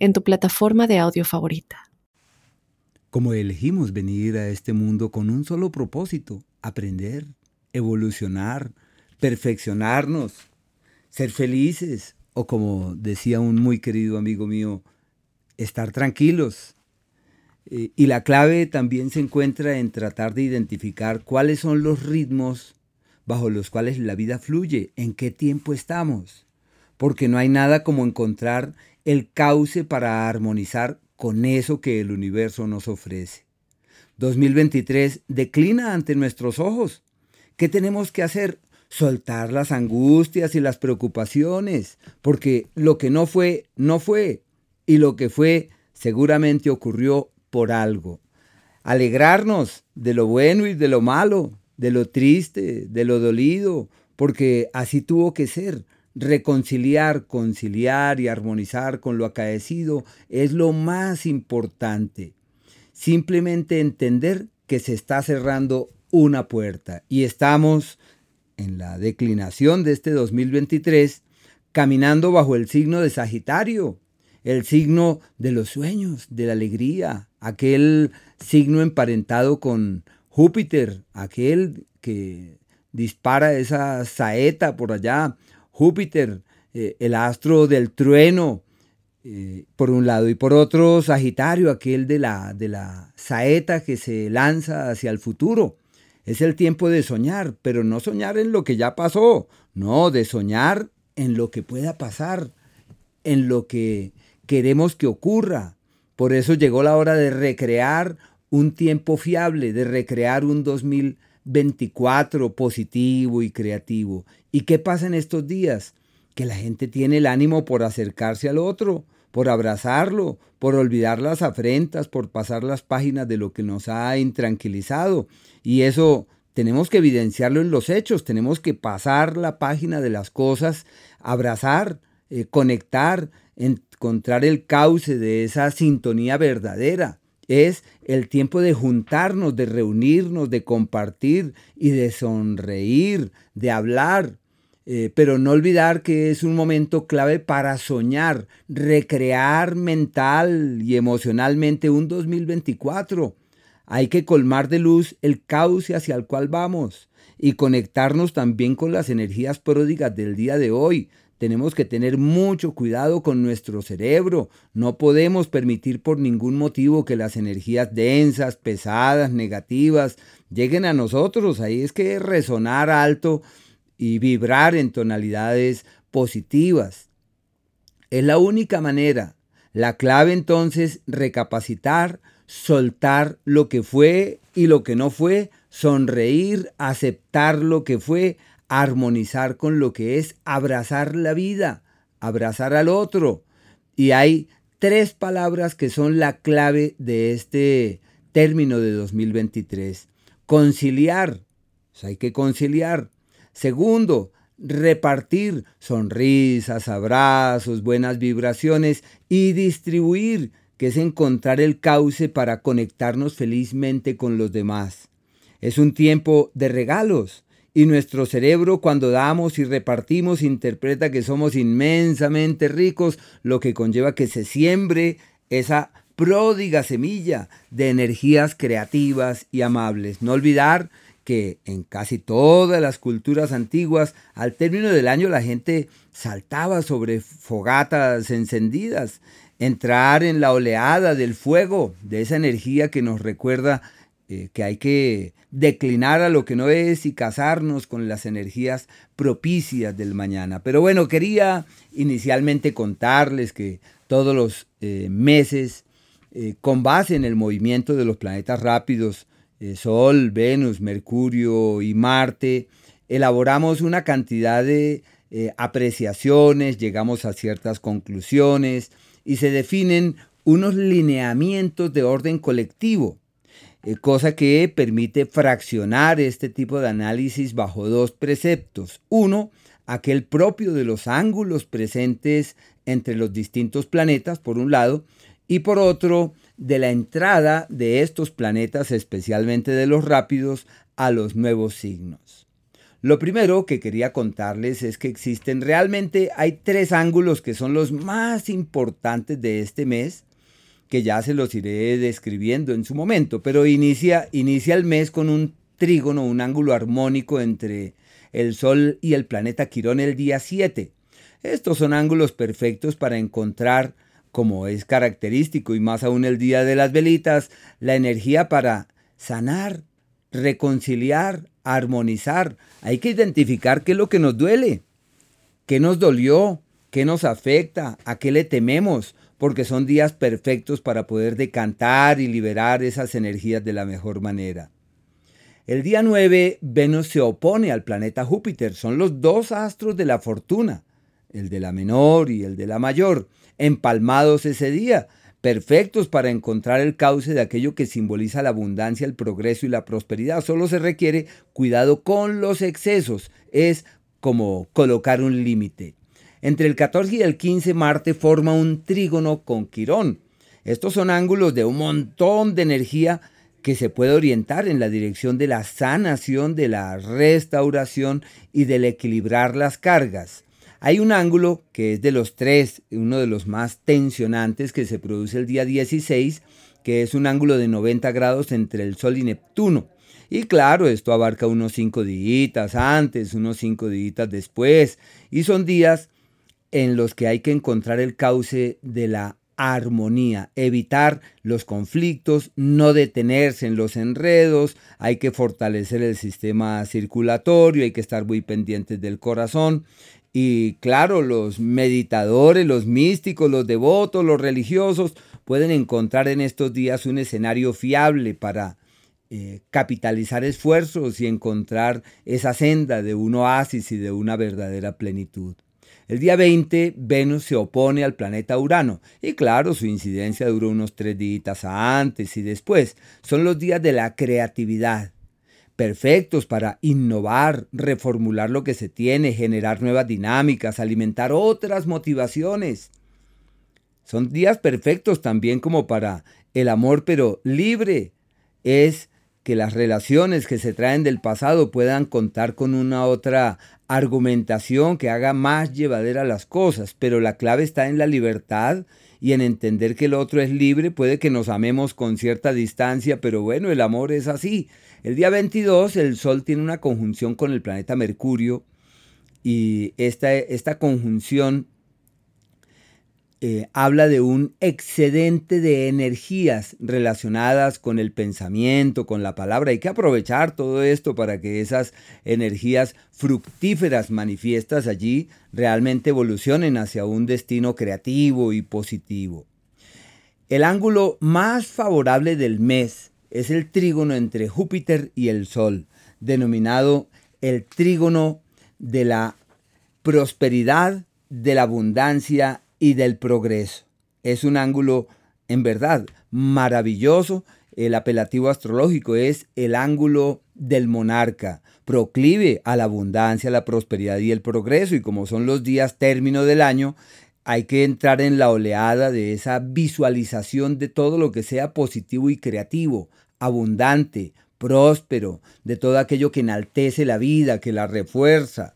en tu plataforma de audio favorita. Como elegimos venir a este mundo con un solo propósito, aprender, evolucionar, perfeccionarnos, ser felices o como decía un muy querido amigo mío, estar tranquilos. Eh, y la clave también se encuentra en tratar de identificar cuáles son los ritmos bajo los cuales la vida fluye, en qué tiempo estamos, porque no hay nada como encontrar el cauce para armonizar con eso que el universo nos ofrece. 2023 declina ante nuestros ojos. ¿Qué tenemos que hacer? Soltar las angustias y las preocupaciones, porque lo que no fue, no fue, y lo que fue seguramente ocurrió por algo. Alegrarnos de lo bueno y de lo malo, de lo triste, de lo dolido, porque así tuvo que ser reconciliar, conciliar y armonizar con lo acaecido es lo más importante. Simplemente entender que se está cerrando una puerta y estamos en la declinación de este 2023 caminando bajo el signo de Sagitario, el signo de los sueños, de la alegría, aquel signo emparentado con Júpiter, aquel que dispara esa saeta por allá Júpiter, eh, el astro del trueno, eh, por un lado, y por otro Sagitario, aquel de la, de la saeta que se lanza hacia el futuro. Es el tiempo de soñar, pero no soñar en lo que ya pasó, no, de soñar en lo que pueda pasar, en lo que queremos que ocurra. Por eso llegó la hora de recrear un tiempo fiable, de recrear un 2024 positivo y creativo. ¿Y qué pasa en estos días? Que la gente tiene el ánimo por acercarse al otro, por abrazarlo, por olvidar las afrentas, por pasar las páginas de lo que nos ha intranquilizado. Y eso tenemos que evidenciarlo en los hechos, tenemos que pasar la página de las cosas, abrazar, eh, conectar, encontrar el cauce de esa sintonía verdadera. Es el tiempo de juntarnos, de reunirnos, de compartir y de sonreír, de hablar, eh, pero no olvidar que es un momento clave para soñar, recrear mental y emocionalmente un 2024. Hay que colmar de luz el cauce hacia el cual vamos y conectarnos también con las energías pródigas del día de hoy. Tenemos que tener mucho cuidado con nuestro cerebro. No podemos permitir por ningún motivo que las energías densas, pesadas, negativas lleguen a nosotros. Ahí es que resonar alto y vibrar en tonalidades positivas. Es la única manera. La clave entonces, recapacitar, soltar lo que fue y lo que no fue, sonreír, aceptar lo que fue, armonizar con lo que es, abrazar la vida, abrazar al otro. Y hay tres palabras que son la clave de este término de 2023. Conciliar. hay que conciliar. Segundo, repartir sonrisas, abrazos, buenas vibraciones y distribuir, que es encontrar el cauce para conectarnos felizmente con los demás. Es un tiempo de regalos y nuestro cerebro cuando damos y repartimos interpreta que somos inmensamente ricos, lo que conlleva que se siembre esa pródiga semilla de energías creativas y amables. No olvidar que en casi todas las culturas antiguas, al término del año la gente saltaba sobre fogatas encendidas, entrar en la oleada del fuego, de esa energía que nos recuerda eh, que hay que declinar a lo que no es y casarnos con las energías propicias del mañana. Pero bueno, quería inicialmente contarles que todos los eh, meses, eh, con base en el movimiento de los planetas rápidos, Sol, Venus, Mercurio y Marte, elaboramos una cantidad de apreciaciones, llegamos a ciertas conclusiones y se definen unos lineamientos de orden colectivo, eh, cosa que permite fraccionar este tipo de análisis bajo dos preceptos. Uno, aquel propio de los ángulos presentes entre los distintos planetas, por un lado, y por otro, de la entrada de estos planetas, especialmente de los rápidos, a los nuevos signos. Lo primero que quería contarles es que existen realmente, hay tres ángulos que son los más importantes de este mes, que ya se los iré describiendo en su momento, pero inicia, inicia el mes con un trígono, un ángulo armónico entre el Sol y el planeta Quirón el día 7. Estos son ángulos perfectos para encontrar, como es característico y más aún el día de las velitas, la energía para sanar, reconciliar, armonizar. Hay que identificar qué es lo que nos duele, qué nos dolió, qué nos afecta, a qué le tememos, porque son días perfectos para poder decantar y liberar esas energías de la mejor manera. El día 9, Venus se opone al planeta Júpiter. Son los dos astros de la fortuna, el de la menor y el de la mayor, empalmados ese día, perfectos para encontrar el cauce de aquello que simboliza la abundancia, el progreso y la prosperidad. Solo se requiere cuidado con los excesos. Es como colocar un límite. Entre el 14 y el 15 Marte forma un trígono con Quirón. Estos son ángulos de un montón de energía que se puede orientar en la dirección de la sanación, de la restauración y del equilibrar las cargas. Hay un ángulo que es de los tres, uno de los más tensionantes que se produce el día 16, que es un ángulo de 90 grados entre el Sol y Neptuno. Y claro, esto abarca unos cinco días antes, unos cinco días después, y son días en los que hay que encontrar el cauce de la armonía, evitar los conflictos, no detenerse en los enredos, hay que fortalecer el sistema circulatorio, hay que estar muy pendientes del corazón. Y claro, los meditadores, los místicos, los devotos, los religiosos pueden encontrar en estos días un escenario fiable para eh, capitalizar esfuerzos y encontrar esa senda de un oasis y de una verdadera plenitud. El día 20, Venus se opone al planeta Urano. Y claro, su incidencia duró unos tres días antes y después. Son los días de la creatividad. Perfectos para innovar, reformular lo que se tiene, generar nuevas dinámicas, alimentar otras motivaciones. Son días perfectos también como para el amor, pero libre. Es que las relaciones que se traen del pasado puedan contar con una otra argumentación que haga más llevadera las cosas, pero la clave está en la libertad y en entender que el otro es libre, puede que nos amemos con cierta distancia, pero bueno, el amor es así. El día 22 el Sol tiene una conjunción con el planeta Mercurio y esta, esta conjunción eh, habla de un excedente de energías relacionadas con el pensamiento, con la palabra. Hay que aprovechar todo esto para que esas energías fructíferas manifiestas allí realmente evolucionen hacia un destino creativo y positivo. El ángulo más favorable del mes es el trígono entre Júpiter y el Sol, denominado el trígono de la prosperidad, de la abundancia y del progreso. Es un ángulo en verdad maravilloso. El apelativo astrológico es el ángulo del monarca, proclive a la abundancia, la prosperidad y el progreso. Y como son los días término del año, hay que entrar en la oleada de esa visualización de todo lo que sea positivo y creativo, abundante, próspero, de todo aquello que enaltece la vida, que la refuerza,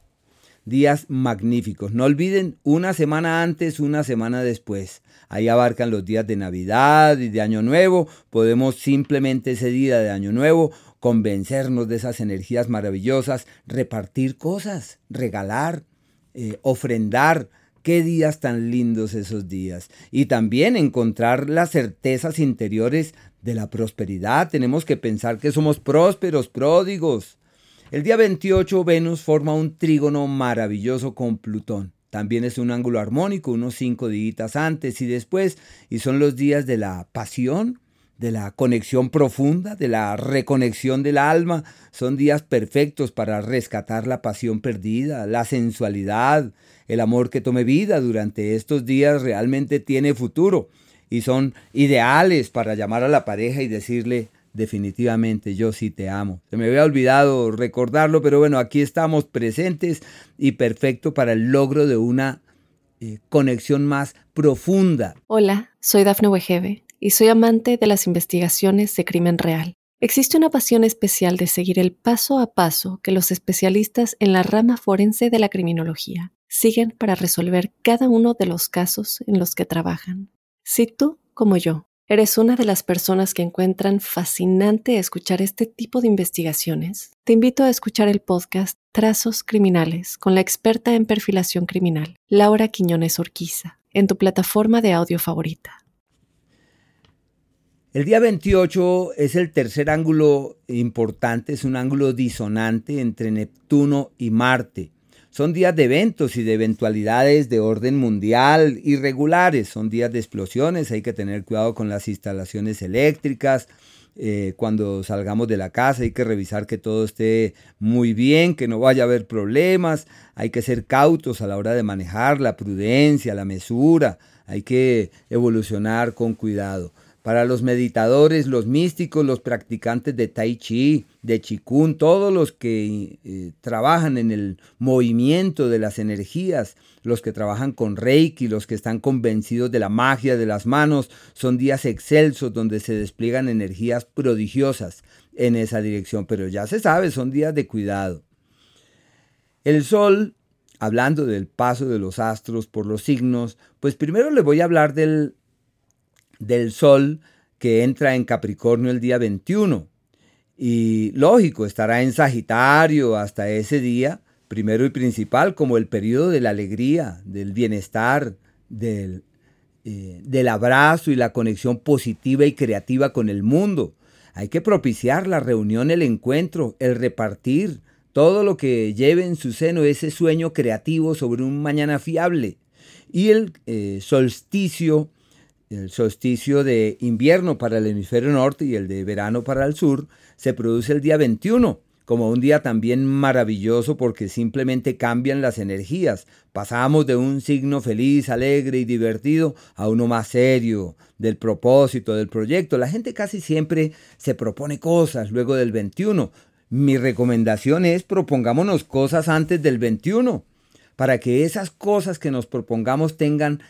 días magníficos. No olviden una semana antes, una semana después. Ahí abarcan los días de Navidad y de Año Nuevo. Podemos simplemente ese día de Año Nuevo convencernos de esas energías maravillosas, repartir cosas, regalar, eh, ofrendar. Qué días tan lindos esos días. Y también encontrar las certezas interiores de la prosperidad. Tenemos que pensar que somos prósperos, pródigos el día 28 Venus forma un trígono maravilloso con Plutón. También es un ángulo armónico, unos cinco días antes y después, y son los días de la pasión, de la conexión profunda, de la reconexión del alma. Son días perfectos para rescatar la pasión perdida, la sensualidad, el amor que tome vida durante estos días realmente tiene futuro y son ideales para llamar a la pareja y decirle definitivamente yo sí te amo. Se me había olvidado recordarlo, pero bueno, aquí estamos presentes y perfecto para el logro de una eh, conexión más profunda. Hola, soy Dafne Wegebe y soy amante de las investigaciones de crimen real. Existe una pasión especial de seguir el paso a paso que los especialistas en la rama forense de la criminología siguen para resolver cada uno de los casos en los que trabajan. Si tú, como yo, eres una de las personas que encuentran fascinante escuchar este tipo de investigaciones, te invito a escuchar el podcast Trazos Criminales con la experta en perfilación criminal, Laura Quiñones Orquiza, en tu plataforma de audio favorita. El día 28 es el tercer ángulo importante, es un ángulo disonante entre Neptuno y Marte. Son días de eventos y de eventualidades de orden mundial irregulares, son días de explosiones, hay que tener cuidado con las instalaciones eléctricas, eh, cuando salgamos de la casa hay que revisar que todo esté muy bien, que no vaya a haber problemas, hay que ser cautos a la hora de manejar la prudencia, la mesura, hay que evolucionar con cuidado. Para los meditadores, los místicos, los practicantes de Tai Chi, de Qigong, todos los que eh, trabajan en el movimiento de las energías, los que trabajan con Reiki, los que están convencidos de la magia de las manos, son días excelsos donde se despliegan energías prodigiosas en esa dirección, pero ya se sabe, son días de cuidado. El sol, hablando del paso de los astros por los signos, pues primero le voy a hablar del del Sol que entra en Capricornio el día 21. Y lógico, estará en Sagitario hasta ese día, primero y principal, como el periodo de la alegría, del bienestar, del, eh, del abrazo y la conexión positiva y creativa con el mundo. Hay que propiciar la reunión, el encuentro, el repartir, todo lo que lleve en su seno ese sueño creativo sobre un mañana fiable. Y el eh, solsticio el solsticio de invierno para el hemisferio norte y el de verano para el sur se produce el día 21, como un día también maravilloso porque simplemente cambian las energías. Pasamos de un signo feliz, alegre y divertido a uno más serio, del propósito, del proyecto. La gente casi siempre se propone cosas luego del 21. Mi recomendación es propongámonos cosas antes del 21 para que esas cosas que nos propongamos tengan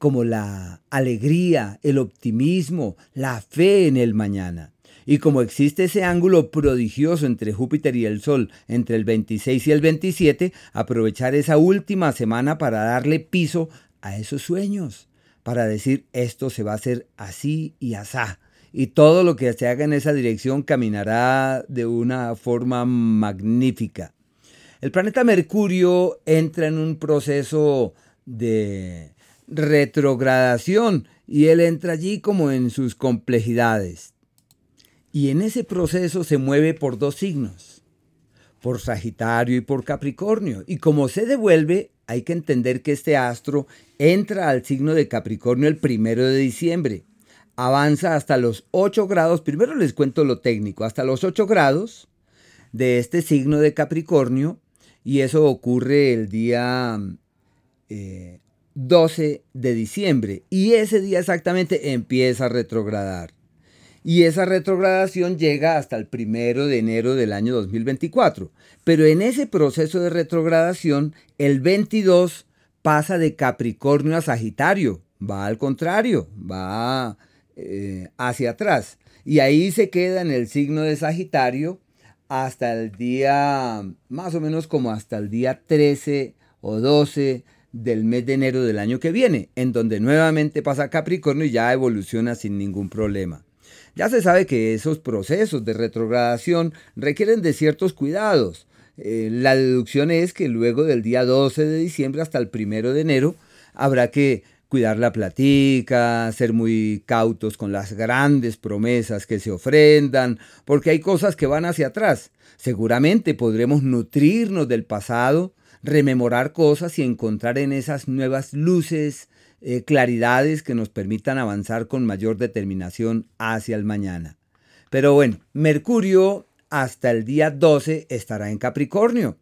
como la alegría, el optimismo, la fe en el mañana. Y como existe ese ángulo prodigioso entre Júpiter y el Sol entre el 26 y el 27, aprovechar esa última semana para darle piso a esos sueños, para decir esto se va a hacer así y asá. Y todo lo que se haga en esa dirección caminará de una forma magnífica. El planeta Mercurio entra en un proceso de retrogradación y él entra allí como en sus complejidades. Y en ese proceso se mueve por dos signos, por Sagitario y por Capricornio. Y como se devuelve, hay que entender que este astro entra al signo de Capricornio el primero de diciembre. Avanza hasta los 8 grados, primero les cuento lo técnico, hasta los 8 grados de este signo de Capricornio. Y eso ocurre el día eh, 12 de diciembre y ese día exactamente empieza a retrogradar. Y esa retrogradación llega hasta el primero de enero del año 2024. Pero en ese proceso de retrogradación, el 22 pasa de Capricornio a Sagitario. Va al contrario, va eh, hacia atrás. Y ahí se queda en el signo de Sagitario hasta el día, más o menos como hasta el día 13 o 12 del mes de enero del año que viene, en donde nuevamente pasa Capricornio y ya evoluciona sin ningún problema. Ya se sabe que esos procesos de retrogradación requieren de ciertos cuidados. Eh, la deducción es que luego del día 12 de diciembre hasta el 1 de enero habrá que cuidar la platica, ser muy cautos con las grandes promesas que se ofrendan, porque hay cosas que van hacia atrás. Seguramente podremos nutrirnos del pasado, rememorar cosas y encontrar en esas nuevas luces, eh, claridades que nos permitan avanzar con mayor determinación hacia el mañana. Pero bueno, Mercurio hasta el día 12 estará en Capricornio.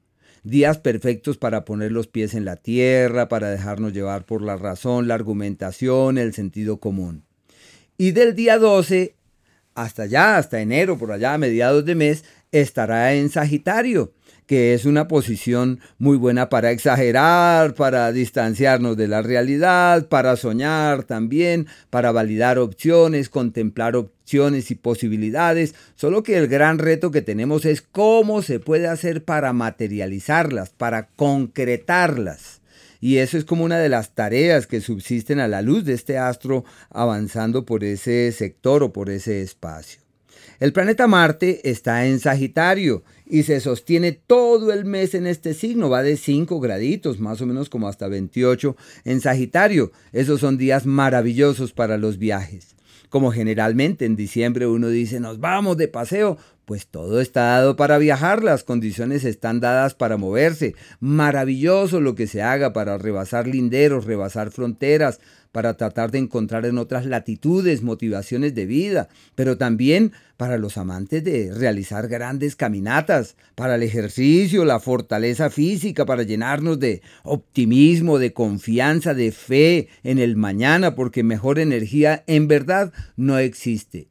Días perfectos para poner los pies en la tierra, para dejarnos llevar por la razón, la argumentación, el sentido común. Y del día 12 hasta allá, hasta enero, por allá, a mediados de mes, estará en Sagitario que es una posición muy buena para exagerar, para distanciarnos de la realidad, para soñar también, para validar opciones, contemplar opciones y posibilidades, solo que el gran reto que tenemos es cómo se puede hacer para materializarlas, para concretarlas. Y eso es como una de las tareas que subsisten a la luz de este astro avanzando por ese sector o por ese espacio. El planeta Marte está en Sagitario y se sostiene todo el mes en este signo, va de 5 graditos, más o menos como hasta 28 en Sagitario. Esos son días maravillosos para los viajes. Como generalmente en diciembre uno dice nos vamos de paseo, pues todo está dado para viajar, las condiciones están dadas para moverse. Maravilloso lo que se haga para rebasar linderos, rebasar fronteras, para tratar de encontrar en otras latitudes motivaciones de vida, pero también para los amantes de realizar grandes caminatas, para el ejercicio, la fortaleza física, para llenarnos de optimismo, de confianza, de fe en el mañana, porque mejor energía en verdad no existe.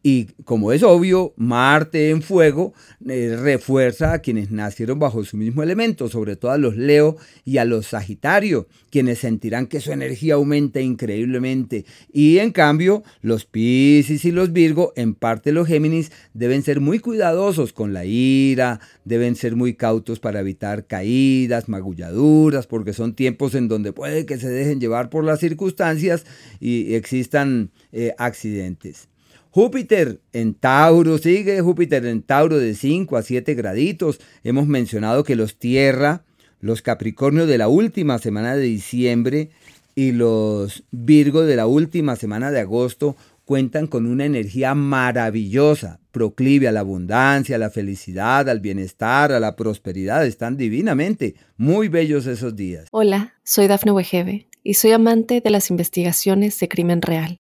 Y como es obvio, Marte en fuego eh, refuerza a quienes nacieron bajo su mismo elemento, sobre todo a los Leo y a los Sagitario, quienes sentirán que su energía aumenta increíblemente. Y en cambio, los Piscis y los Virgo, en parte los Géminis, deben ser muy cuidadosos con la ira, deben ser muy cautos para evitar caídas, magulladuras, porque son tiempos en donde puede que se dejen llevar por las circunstancias y existan eh, accidentes. Júpiter en Tauro, sigue Júpiter en Tauro de 5 a 7 graditos. Hemos mencionado que los Tierra, los Capricornio de la última semana de diciembre y los Virgo de la última semana de agosto cuentan con una energía maravillosa, proclive a la abundancia, a la felicidad, al bienestar, a la prosperidad. Están divinamente muy bellos esos días. Hola, soy Dafne Wegebe y soy amante de las investigaciones de crimen real.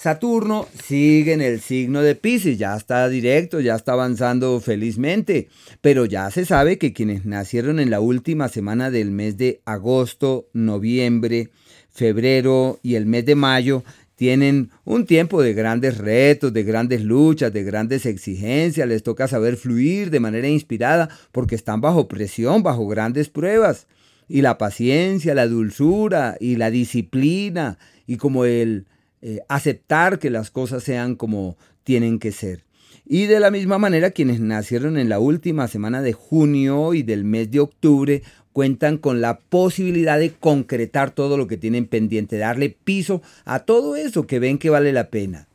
Saturno sigue en el signo de Pisces, ya está directo, ya está avanzando felizmente, pero ya se sabe que quienes nacieron en la última semana del mes de agosto, noviembre, febrero y el mes de mayo tienen un tiempo de grandes retos, de grandes luchas, de grandes exigencias, les toca saber fluir de manera inspirada porque están bajo presión, bajo grandes pruebas. Y la paciencia, la dulzura y la disciplina y como el eh, aceptar que las cosas sean como tienen que ser. Y de la misma manera, quienes nacieron en la última semana de junio y del mes de octubre cuentan con la posibilidad de concretar todo lo que tienen pendiente, darle piso a todo eso que ven que vale la pena.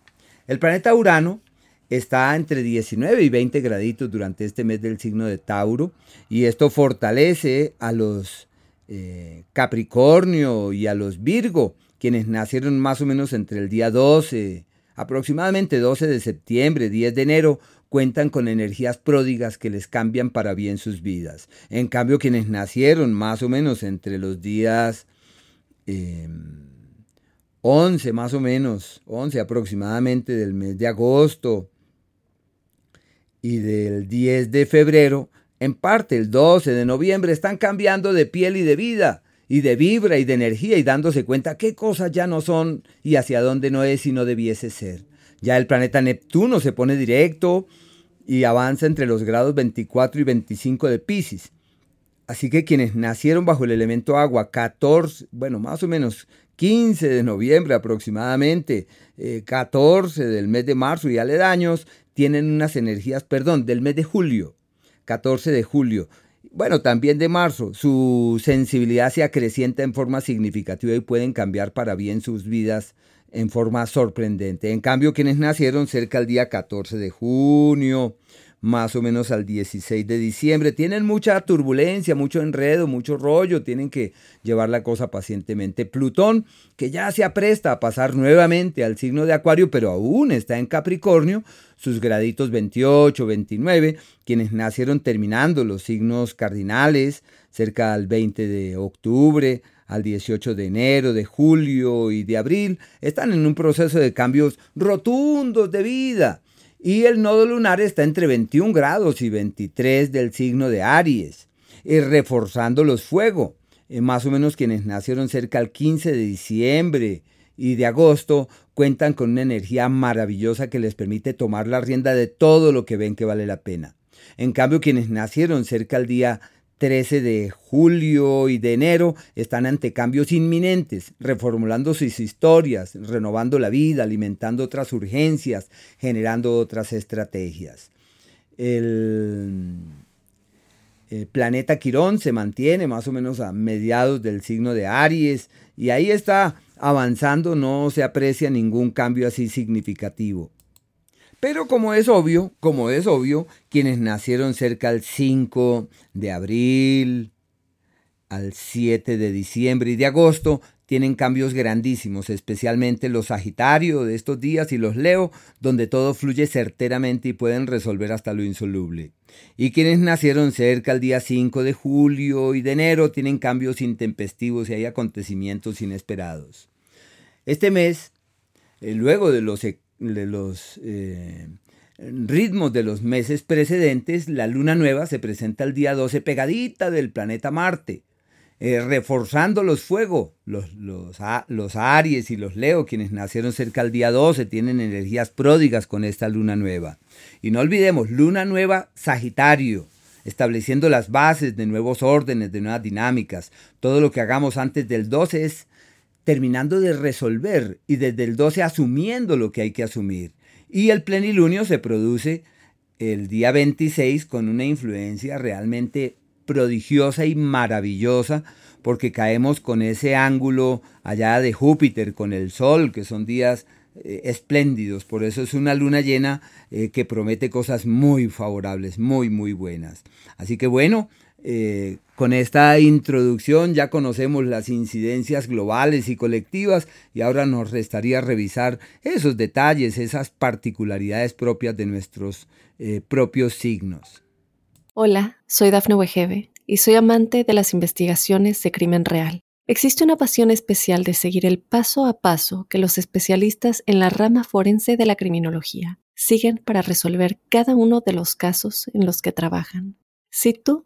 El planeta Urano está entre 19 y 20 graditos durante este mes del signo de Tauro y esto fortalece a los eh, Capricornio y a los Virgo quienes nacieron más o menos entre el día 12, aproximadamente 12 de septiembre, 10 de enero, cuentan con energías pródigas que les cambian para bien sus vidas. En cambio, quienes nacieron más o menos entre los días 11, em, más o menos, 11 aproximadamente del mes de agosto y del 10 de febrero, en parte el 12 de noviembre, están cambiando de piel y de vida y de vibra y de energía y dándose cuenta qué cosas ya no son y hacia dónde no es y no debiese ser. Ya el planeta Neptuno se pone directo y avanza entre los grados 24 y 25 de Pisces. Así que quienes nacieron bajo el elemento agua, 14, bueno, más o menos 15 de noviembre aproximadamente, 14 eh, del mes de marzo y aledaños, tienen unas energías, perdón, del mes de julio, 14 de julio, bueno, también de marzo, su sensibilidad se acrecienta en forma significativa y pueden cambiar para bien sus vidas en forma sorprendente. En cambio, quienes nacieron cerca del día 14 de junio, más o menos al 16 de diciembre. Tienen mucha turbulencia, mucho enredo, mucho rollo, tienen que llevar la cosa pacientemente. Plutón, que ya se apresta a pasar nuevamente al signo de Acuario, pero aún está en Capricornio, sus graditos 28, 29, quienes nacieron terminando los signos cardinales, cerca al 20 de octubre, al 18 de enero, de julio y de abril, están en un proceso de cambios rotundos de vida y el nodo lunar está entre 21 grados y 23 del signo de Aries, y reforzando los fuegos. Eh, más o menos quienes nacieron cerca del 15 de diciembre y de agosto cuentan con una energía maravillosa que les permite tomar la rienda de todo lo que ven que vale la pena. En cambio, quienes nacieron cerca del día 13 de julio y de enero están ante cambios inminentes, reformulando sus historias, renovando la vida, alimentando otras urgencias, generando otras estrategias. El, planeta Quirón se mantiene más o menos a mediados del signo de Aries y ahí está avanzando, no se aprecia ningún cambio así significativo. Pero como es obvio, como es obvio, quienes nacieron cerca al 5 de abril, al 7 de diciembre y de agosto, tienen cambios grandísimos, especialmente los Sagitario de estos días y los Leo, donde todo fluye certeramente y pueden resolver hasta lo insoluble. Y quienes nacieron cerca al día 5 de julio y de enero tienen cambios intempestivos y hay acontecimientos inesperados. Este mes, eh, luego de los de los eh, ritmos de los meses precedentes, la luna nueva se presenta el día 12 pegadita del planeta Marte, eh, reforzando los fuegos. Los, los, los, Aries y los Leo, quienes nacieron cerca del día 12, tienen energías pródigas con esta luna nueva. Y no olvidemos, luna nueva Sagitario estableciendo las bases de nuevos órdenes, de nuevas dinámicas. Todo lo que hagamos antes del 12 es terminando de resolver y desde el 12 asumiendo lo que hay que asumir. Y el plenilunio se produce el día 26 con una influencia realmente prodigiosa y maravillosa porque caemos con ese ángulo allá de Júpiter con el Sol, que son días eh, espléndidos. Por eso es una luna llena eh, que promete cosas muy favorables, muy, muy buenas. Así que bueno, eh, con esta introducción ya conocemos las incidencias globales y colectivas y ahora nos restaría revisar esos detalles, esas particularidades propias de nuestros eh, propios signos. Hola, soy Dafne Wegebe y soy amante de las investigaciones de crimen real. Existe una pasión especial de seguir el paso a paso que los especialistas en la rama forense de la criminología siguen para resolver cada uno de los casos en los que trabajan. Si tú